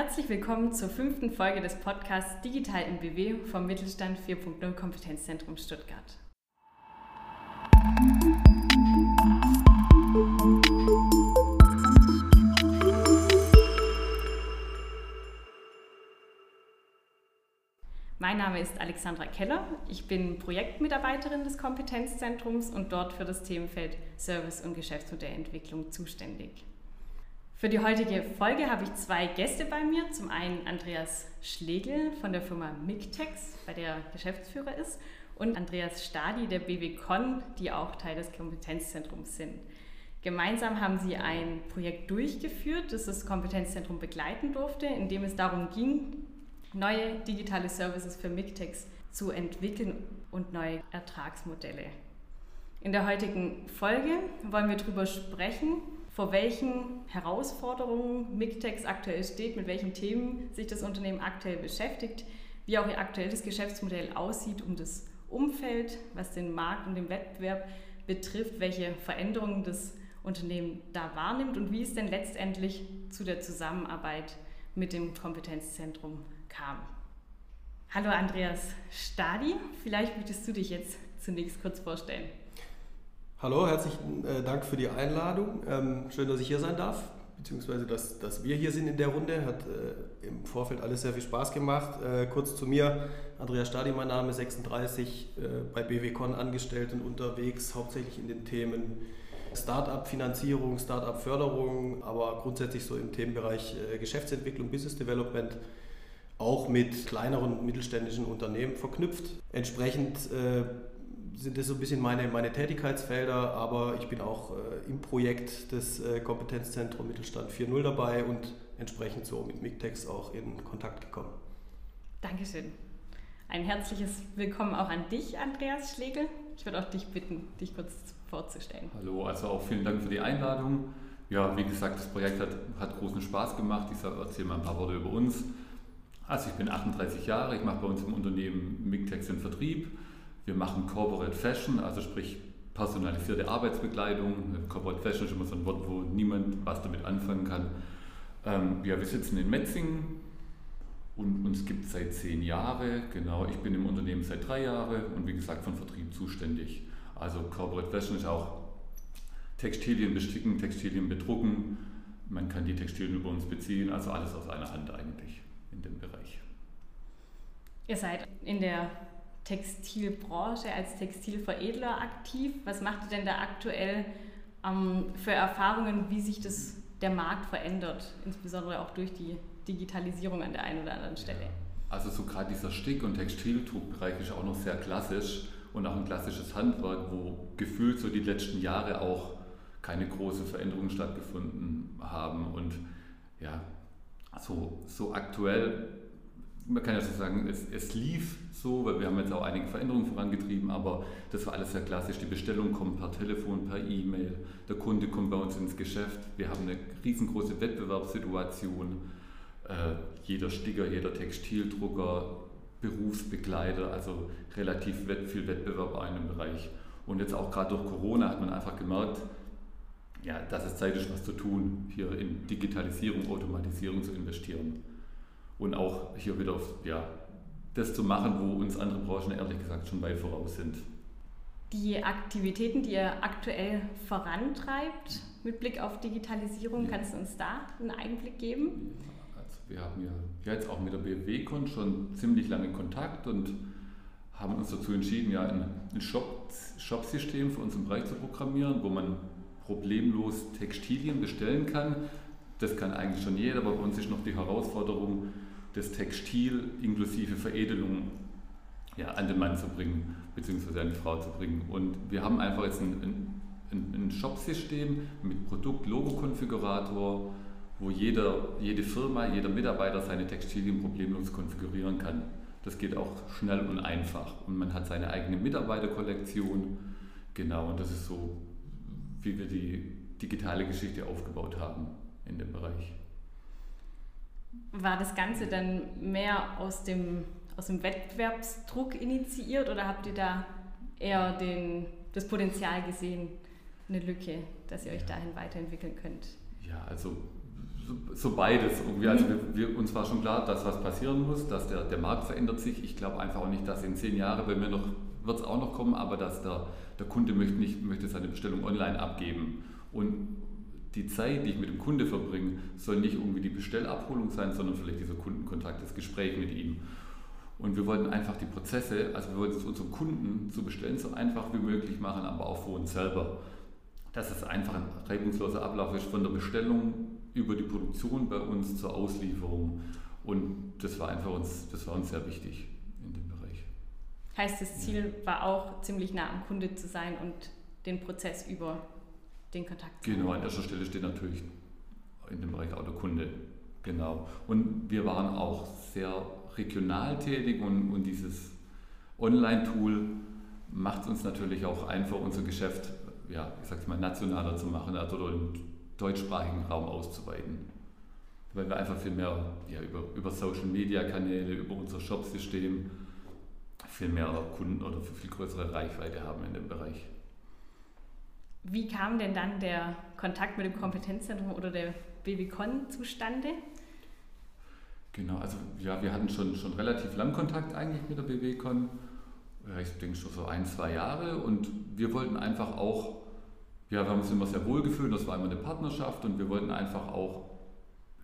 Herzlich willkommen zur fünften Folge des Podcasts Digital im BW vom Mittelstand 4.0 Kompetenzzentrum Stuttgart. Mein Name ist Alexandra Keller. Ich bin Projektmitarbeiterin des Kompetenzzentrums und dort für das Themenfeld Service- und Geschäftsmodellentwicklung zuständig. Für die heutige Folge habe ich zwei Gäste bei mir. Zum einen Andreas Schlegel von der Firma Mictex, bei der Geschäftsführer ist, und Andreas Stadi der BWCon, die auch Teil des Kompetenzzentrums sind. Gemeinsam haben sie ein Projekt durchgeführt, das das Kompetenzzentrum begleiten durfte, in dem es darum ging, neue digitale Services für Mictex zu entwickeln und neue Ertragsmodelle. In der heutigen Folge wollen wir darüber sprechen, vor welchen Herausforderungen Mictex aktuell steht, mit welchen Themen sich das Unternehmen aktuell beschäftigt, wie auch ihr aktuelles Geschäftsmodell aussieht, um das Umfeld, was den Markt und den Wettbewerb betrifft, welche Veränderungen das Unternehmen da wahrnimmt und wie es denn letztendlich zu der Zusammenarbeit mit dem Kompetenzzentrum kam. Hallo Andreas Stadi, vielleicht möchtest du dich jetzt zunächst kurz vorstellen. Hallo, herzlichen äh, Dank für die Einladung. Ähm, schön, dass ich hier sein darf, beziehungsweise dass, dass wir hier sind in der Runde. Hat äh, im Vorfeld alles sehr viel Spaß gemacht. Äh, kurz zu mir, Andreas Stadi, mein Name, 36, äh, bei BWCon angestellt und unterwegs, hauptsächlich in den Themen Startup-Finanzierung, Startup-Förderung, aber grundsätzlich so im Themenbereich Geschäftsentwicklung, Business Development auch mit kleineren und mittelständischen Unternehmen verknüpft. Entsprechend äh, sind das so ein bisschen meine, meine Tätigkeitsfelder, aber ich bin auch äh, im Projekt des äh, Kompetenzzentrum Mittelstand 4.0 dabei und entsprechend so mit Mictex auch in Kontakt gekommen. Dankeschön. Ein herzliches Willkommen auch an dich, Andreas Schlegel. Ich würde auch dich bitten, dich kurz vorzustellen. Hallo, also auch vielen Dank für die Einladung. Ja, wie gesagt, das Projekt hat, hat großen Spaß gemacht. Ich erzähle mal ein paar Worte über uns. Also ich bin 38 Jahre, ich mache bei uns im Unternehmen Mictex den Vertrieb wir machen Corporate Fashion, also sprich personalisierte Arbeitsbekleidung. Corporate Fashion ist immer so ein Wort, wo niemand was damit anfangen kann. Ähm, ja, wir sitzen in Metzingen und uns gibt es seit zehn Jahren. Genau, ich bin im Unternehmen seit drei Jahren und wie gesagt von Vertrieb zuständig. Also Corporate Fashion ist auch Textilien besticken, Textilien bedrucken. Man kann die Textilien über uns beziehen, also alles aus einer Hand eigentlich in dem Bereich. Ihr seid in der Textilbranche als Textilveredler aktiv. Was macht ihr denn da aktuell ähm, für Erfahrungen, wie sich das, der Markt verändert, insbesondere auch durch die Digitalisierung an der einen oder anderen Stelle? Ja. Also so gerade dieser Stick- und Textildruckbereich ist auch noch sehr klassisch und auch ein klassisches Handwerk, wo gefühlt so die letzten Jahre auch keine große Veränderungen stattgefunden haben. Und ja, so, so aktuell, man kann ja so sagen, es, es lief so, weil wir haben jetzt auch einige Veränderungen vorangetrieben, aber das war alles sehr klassisch. Die Bestellung kommt per Telefon, per E-Mail, der Kunde kommt bei uns ins Geschäft. Wir haben eine riesengroße Wettbewerbssituation. Äh, jeder Sticker, jeder Textildrucker, Berufsbegleiter, also relativ viel Wettbewerb in einem Bereich. Und jetzt auch gerade durch Corona hat man einfach gemerkt, ja, dass es Zeit ist, was zu tun, hier in Digitalisierung, Automatisierung zu investieren. Und auch hier wieder auf ja, das zu machen, wo uns andere Branchen ehrlich gesagt schon weit voraus sind. Die Aktivitäten, die ihr aktuell vorantreibt mit Blick auf Digitalisierung, ja. kannst du uns da einen Einblick geben? Also wir haben ja jetzt auch mit der BWCon schon ziemlich lange Kontakt und haben uns dazu entschieden, ja ein Shop, Shop-System für unseren Bereich zu programmieren, wo man problemlos Textilien bestellen kann. Das kann eigentlich schon jeder, aber bei uns ist noch die Herausforderung, das Textil inklusive Veredelung ja, an den Mann zu bringen, beziehungsweise an die Frau zu bringen. Und wir haben einfach jetzt ein, ein, ein Shop-System mit Produkt-Logo-Konfigurator, wo jeder, jede Firma, jeder Mitarbeiter seine Textilien problemlos konfigurieren kann. Das geht auch schnell und einfach. Und man hat seine eigene Mitarbeiterkollektion. Genau, und das ist so, wie wir die digitale Geschichte aufgebaut haben in dem Bereich war das Ganze dann mehr aus dem, aus dem Wettbewerbsdruck initiiert oder habt ihr da eher den, das Potenzial gesehen, eine Lücke, dass ihr euch dahin weiterentwickeln könnt? Ja, also so beides irgendwie. Also wir, wir, uns war schon klar, dass was passieren muss, dass der, der Markt verändert sich. Ich glaube einfach auch nicht, dass in zehn Jahren bei mir noch wird es auch noch kommen, aber dass der, der Kunde möchte, nicht, möchte seine Bestellung online abgeben. Und die Zeit, die ich mit dem Kunde verbringe, soll nicht irgendwie die Bestellabholung sein, sondern vielleicht dieser Kundenkontakt, das Gespräch mit ihm. Und wir wollten einfach die Prozesse, also wir wollten es unseren Kunden zu bestellen, so einfach wie möglich machen, aber auch für uns selber. Dass es einfach ein reibungsloser Ablauf ist von der Bestellung über die Produktion bei uns zur Auslieferung. Und das war einfach uns, das war uns sehr wichtig in dem Bereich. Heißt, das Ziel war auch ziemlich nah am Kunde zu sein und den Prozess über den Kontakt zu Genau, an erster Stelle steht natürlich in dem Bereich auch der Kunde. Genau. Und wir waren auch sehr regional tätig und, und dieses Online-Tool macht es uns natürlich auch einfach, unser Geschäft, ja, ich sag's mal, nationaler zu machen, also im deutschsprachigen Raum auszuweiten. Weil wir einfach viel mehr ja, über, über Social-Media-Kanäle, über unser Shop-System viel mehr Kunden oder viel größere Reichweite haben in dem Bereich. Wie kam denn dann der Kontakt mit dem Kompetenzzentrum oder der BBCon zustande? Genau, also ja, wir hatten schon, schon relativ lang Kontakt eigentlich mit der BBCon. Ich denke schon so ein, zwei Jahre. Und wir wollten einfach auch, ja, wir haben uns immer sehr wohl gefühlt, das war immer eine Partnerschaft. Und wir wollten einfach auch,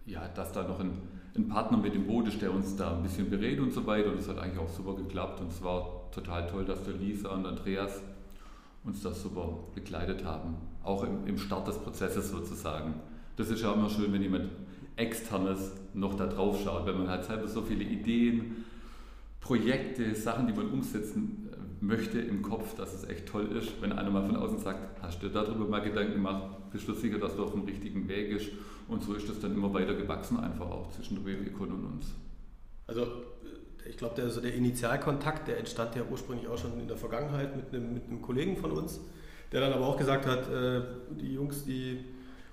ja, dass da noch ein, ein Partner mit dem Boot ist, der uns da ein bisschen berät und so weiter. Und es hat eigentlich auch super geklappt. Und es war total toll, dass der Lisa und Andreas uns das super begleitet haben, auch im, im Start des Prozesses sozusagen. Das ist ja immer schön, wenn jemand externes noch da drauf schaut, wenn man halt selber so viele Ideen, Projekte, Sachen, die man umsetzen äh, möchte im Kopf, dass es echt toll ist, wenn einer mal von außen sagt, hast du darüber mal Gedanken gemacht, bist du sicher, dass du auf dem richtigen Weg bist und so ist das dann immer weiter gewachsen einfach auch zwischen der WWCon und uns. Also ich glaube, der, also der Initialkontakt, der entstand ja ursprünglich auch schon in der Vergangenheit mit einem, mit einem Kollegen von uns, der dann aber auch gesagt hat, äh, die Jungs, die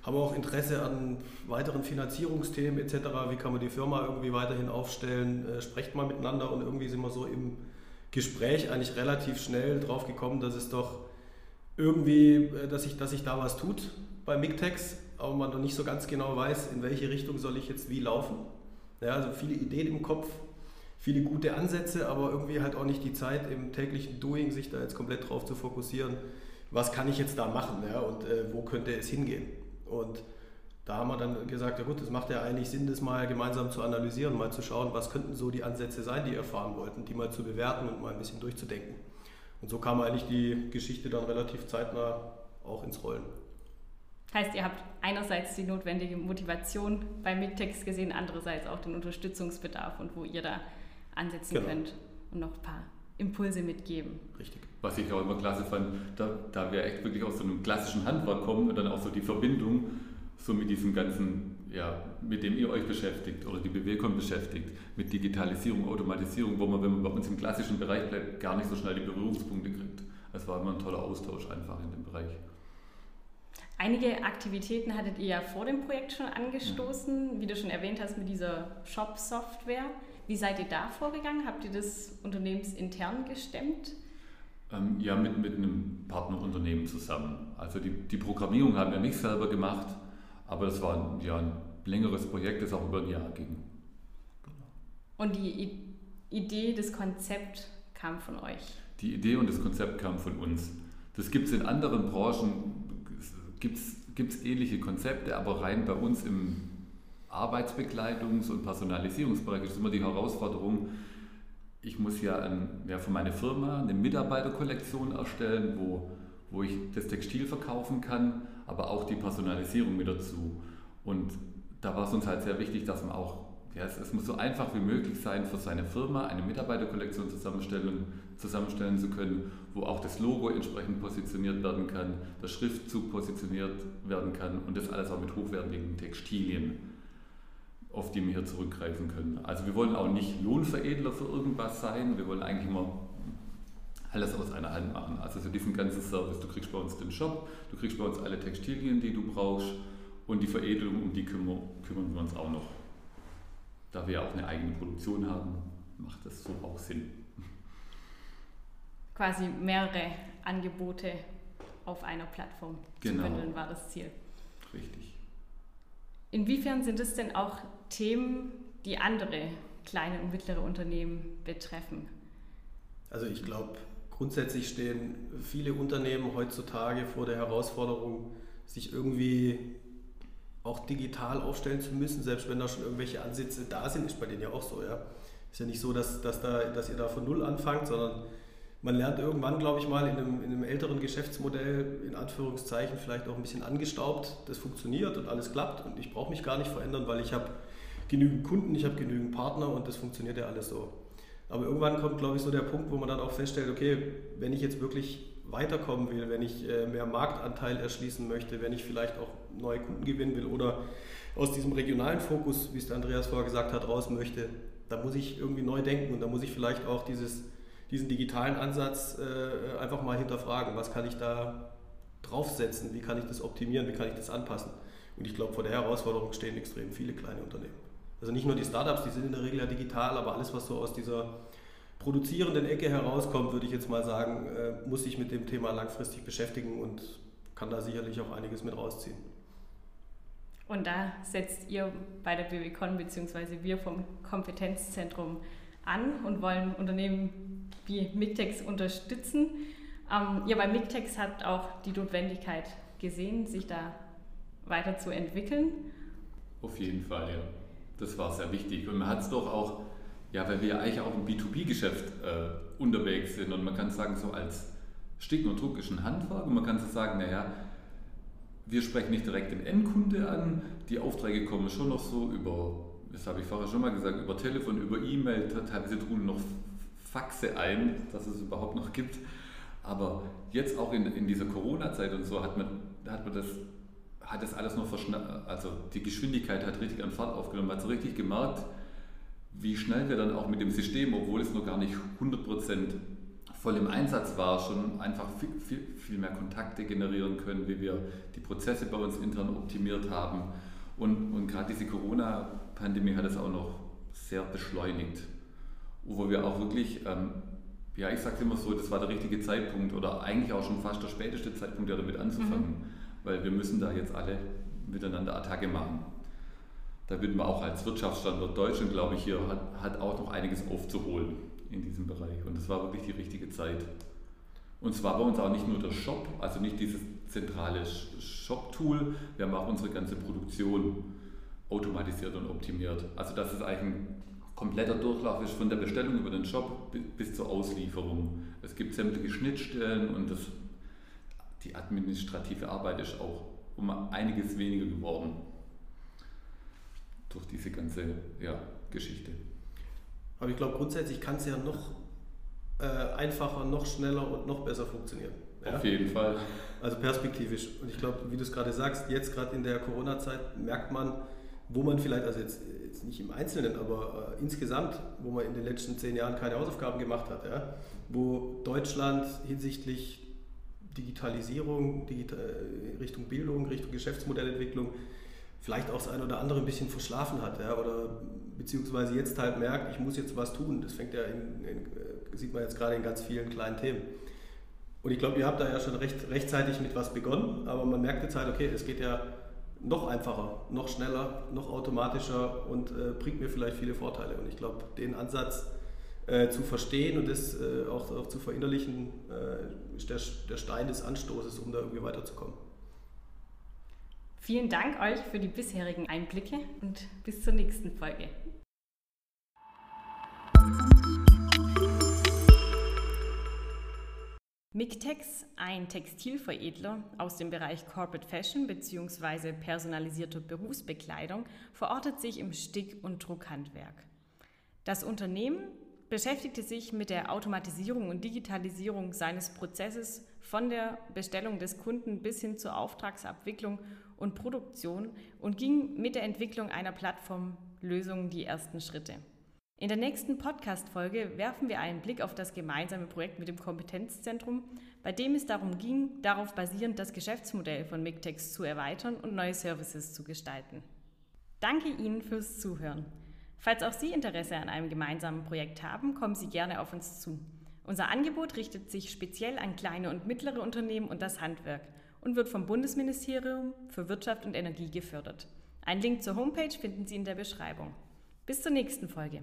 haben auch Interesse an weiteren Finanzierungsthemen etc. Wie kann man die Firma irgendwie weiterhin aufstellen? Äh, sprecht mal miteinander und irgendwie sind wir so im Gespräch eigentlich relativ schnell drauf gekommen, dass es doch irgendwie, äh, dass sich dass sich da was tut bei Mictex, aber man noch nicht so ganz genau weiß, in welche Richtung soll ich jetzt wie laufen. Ja, also viele Ideen im Kopf, viele gute Ansätze, aber irgendwie halt auch nicht die Zeit im täglichen Doing, sich da jetzt komplett drauf zu fokussieren, was kann ich jetzt da machen ja, und äh, wo könnte es hingehen. Und da haben wir dann gesagt, ja gut, es macht ja eigentlich Sinn, das mal gemeinsam zu analysieren, mal zu schauen, was könnten so die Ansätze sein, die ihr fahren wollten, die mal zu bewerten und mal ein bisschen durchzudenken. Und so kam eigentlich die Geschichte dann relativ zeitnah auch ins Rollen. Heißt, ihr habt einerseits die notwendige Motivation beim Mictext gesehen, andererseits auch den Unterstützungsbedarf und wo ihr da ansetzen genau. könnt und noch ein paar Impulse mitgeben. Richtig. Was ich auch immer klasse fand, da, da wir echt wirklich aus so einem klassischen Handwerk kommen und dann auch so die Verbindung so mit diesem ganzen, ja, mit dem ihr euch beschäftigt oder die Bewegung beschäftigt, mit Digitalisierung, Automatisierung, wo man, wenn man bei uns im klassischen Bereich bleibt, gar nicht so schnell die Berührungspunkte kriegt. Es war immer ein toller Austausch einfach in dem Bereich. Einige Aktivitäten hattet ihr ja vor dem Projekt schon angestoßen, wie du schon erwähnt hast, mit dieser Shop-Software. Wie seid ihr da vorgegangen? Habt ihr das unternehmensintern gestemmt? Ähm, ja, mit, mit einem Partnerunternehmen zusammen. Also die, die Programmierung haben wir nicht selber gemacht, aber das war ja ein längeres Projekt, das auch über ein Jahr ging. Und die Idee, das Konzept kam von euch? Die Idee und das Konzept kam von uns. Das gibt es in anderen Branchen, gibt es ähnliche Konzepte, aber rein bei uns im Arbeitsbegleitungs- und Personalisierungsbereich. Ist immer die Herausforderung, ich muss ja, ein, ja für meine Firma eine Mitarbeiterkollektion erstellen, wo, wo ich das Textil verkaufen kann, aber auch die Personalisierung mit dazu. Und da war es uns halt sehr wichtig, dass man auch, ja, es, es muss so einfach wie möglich sein, für seine Firma eine Mitarbeiterkollektion zusammenstellen, zusammenstellen zu können, wo auch das Logo entsprechend positioniert werden kann, der Schriftzug positioniert werden kann und das alles auch mit hochwertigen Textilien auf die wir hier zurückgreifen können. Also wir wollen auch nicht Lohnveredler für irgendwas sein, wir wollen eigentlich immer alles aus einer Hand machen. Also für diesen ganzen Service, du kriegst bei uns den Shop, du kriegst bei uns alle Textilien, die du brauchst und die Veredelung, um die kümmern, kümmern wir uns auch noch. Da wir auch eine eigene Produktion haben, macht das so auch Sinn. Quasi mehrere Angebote auf einer Plattform genau. zu bündeln war das Ziel. Richtig. Inwiefern sind es denn auch Themen, die andere kleine und mittlere Unternehmen betreffen? Also ich glaube, grundsätzlich stehen viele Unternehmen heutzutage vor der Herausforderung, sich irgendwie auch digital aufstellen zu müssen, selbst wenn da schon irgendwelche Ansätze da sind, ist bei denen ja auch so. Ja. Ist ja nicht so, dass, dass, da, dass ihr da von Null anfangt, sondern man lernt irgendwann, glaube ich mal, in einem, in einem älteren Geschäftsmodell, in Anführungszeichen, vielleicht auch ein bisschen angestaubt, das funktioniert und alles klappt und ich brauche mich gar nicht verändern, weil ich habe genügend Kunden, ich habe genügend Partner und das funktioniert ja alles so. Aber irgendwann kommt, glaube ich, so der Punkt, wo man dann auch feststellt, okay, wenn ich jetzt wirklich weiterkommen will, wenn ich äh, mehr Marktanteil erschließen möchte, wenn ich vielleicht auch neue Kunden gewinnen will oder aus diesem regionalen Fokus, wie es der Andreas vorher gesagt hat, raus möchte, da muss ich irgendwie neu denken und da muss ich vielleicht auch dieses diesen digitalen Ansatz äh, einfach mal hinterfragen. Was kann ich da draufsetzen? Wie kann ich das optimieren? Wie kann ich das anpassen? Und ich glaube, vor der Herausforderung stehen extrem viele kleine Unternehmen. Also nicht nur die Startups, die sind in der Regel ja digital, aber alles, was so aus dieser produzierenden Ecke herauskommt, würde ich jetzt mal sagen, äh, muss sich mit dem Thema langfristig beschäftigen und kann da sicherlich auch einiges mit rausziehen. Und da setzt ihr bei der BWCon bzw. wir vom Kompetenzzentrum an und wollen Unternehmen wie Mictex unterstützen. Ähm, ja, weil Mictex hat auch die Notwendigkeit gesehen, sich da weiterzuentwickeln. Auf jeden Fall, ja. Das war sehr wichtig. Und man hat es doch auch, ja, weil wir eigentlich auch im B2B-Geschäft äh, unterwegs sind und man kann sagen, so als Sticken und Druck ist ein Handwerk und man kann so sagen, naja, wir sprechen nicht direkt den Endkunde an, die Aufträge kommen schon noch so über das habe ich vorher schon mal gesagt, über Telefon, über E-Mail, teilweise trudeln noch Faxe ein, dass es überhaupt noch gibt. Aber jetzt auch in, in dieser Corona-Zeit und so hat man, hat man das, hat das alles noch verschnappt, also die Geschwindigkeit hat richtig an Fahrt aufgenommen, man hat so richtig gemerkt, wie schnell wir dann auch mit dem System, obwohl es noch gar nicht 100% voll im Einsatz war, schon einfach viel, viel, viel mehr Kontakte generieren können, wie wir die Prozesse bei uns intern optimiert haben. Und, und gerade diese Corona- Pandemie hat es auch noch sehr beschleunigt, wo wir auch wirklich, ähm, ja, ich sage immer so, das war der richtige Zeitpunkt oder eigentlich auch schon fast der späteste Zeitpunkt, ja, damit anzufangen, mhm. weil wir müssen da jetzt alle miteinander Attacke machen. Da wird man auch als Wirtschaftsstandort Deutschland, glaube ich, hier hat, hat auch noch einiges aufzuholen in diesem Bereich. Und das war wirklich die richtige Zeit. Und zwar bei uns auch nicht nur der Shop, also nicht dieses zentrale Shop-Tool, wir haben auch unsere ganze Produktion automatisiert und optimiert. Also dass es eigentlich ein kompletter Durchlauf ist von der Bestellung über den Shop bis zur Auslieferung. Es gibt sämtliche Schnittstellen und das, die administrative Arbeit ist auch um einiges weniger geworden durch diese ganze ja, Geschichte. Aber ich glaube, grundsätzlich kann es ja noch äh, einfacher, noch schneller und noch besser funktionieren. Ja? Auf jeden Fall. Also perspektivisch. Und ich glaube, wie du es gerade sagst, jetzt gerade in der Corona-Zeit merkt man, wo man vielleicht, also jetzt, jetzt nicht im Einzelnen, aber äh, insgesamt, wo man in den letzten zehn Jahren keine Hausaufgaben gemacht hat, ja, wo Deutschland hinsichtlich Digitalisierung, Digital, äh, Richtung Bildung, Richtung Geschäftsmodellentwicklung vielleicht auch das ein oder andere ein bisschen verschlafen hat, ja, oder beziehungsweise jetzt halt merkt, ich muss jetzt was tun. Das fängt ja in, in, äh, sieht man jetzt gerade in ganz vielen kleinen Themen. Und ich glaube, ihr habt da ja schon recht, rechtzeitig mit was begonnen, aber man merkt jetzt halt, okay, es geht ja noch einfacher, noch schneller, noch automatischer und äh, bringt mir vielleicht viele Vorteile. Und ich glaube, den Ansatz äh, zu verstehen und das äh, auch, auch, zu verinnerlichen, äh, ist der, der Stein des Anstoßes, um da irgendwie weiterzukommen. Vielen Dank euch für die bisherigen Einblicke und bis zur nächsten Folge. Mictex, ein Textilveredler aus dem Bereich Corporate Fashion bzw. personalisierter Berufsbekleidung, verortet sich im Stick- und Druckhandwerk. Das Unternehmen beschäftigte sich mit der Automatisierung und Digitalisierung seines Prozesses von der Bestellung des Kunden bis hin zur Auftragsabwicklung und Produktion und ging mit der Entwicklung einer Plattformlösung die ersten Schritte. In der nächsten Podcast-Folge werfen wir einen Blick auf das gemeinsame Projekt mit dem Kompetenzzentrum, bei dem es darum ging, darauf basierend das Geschäftsmodell von Mictex zu erweitern und neue Services zu gestalten. Danke Ihnen fürs Zuhören. Falls auch Sie Interesse an einem gemeinsamen Projekt haben, kommen Sie gerne auf uns zu. Unser Angebot richtet sich speziell an kleine und mittlere Unternehmen und das Handwerk und wird vom Bundesministerium für Wirtschaft und Energie gefördert. Ein Link zur Homepage finden Sie in der Beschreibung. Bis zur nächsten Folge.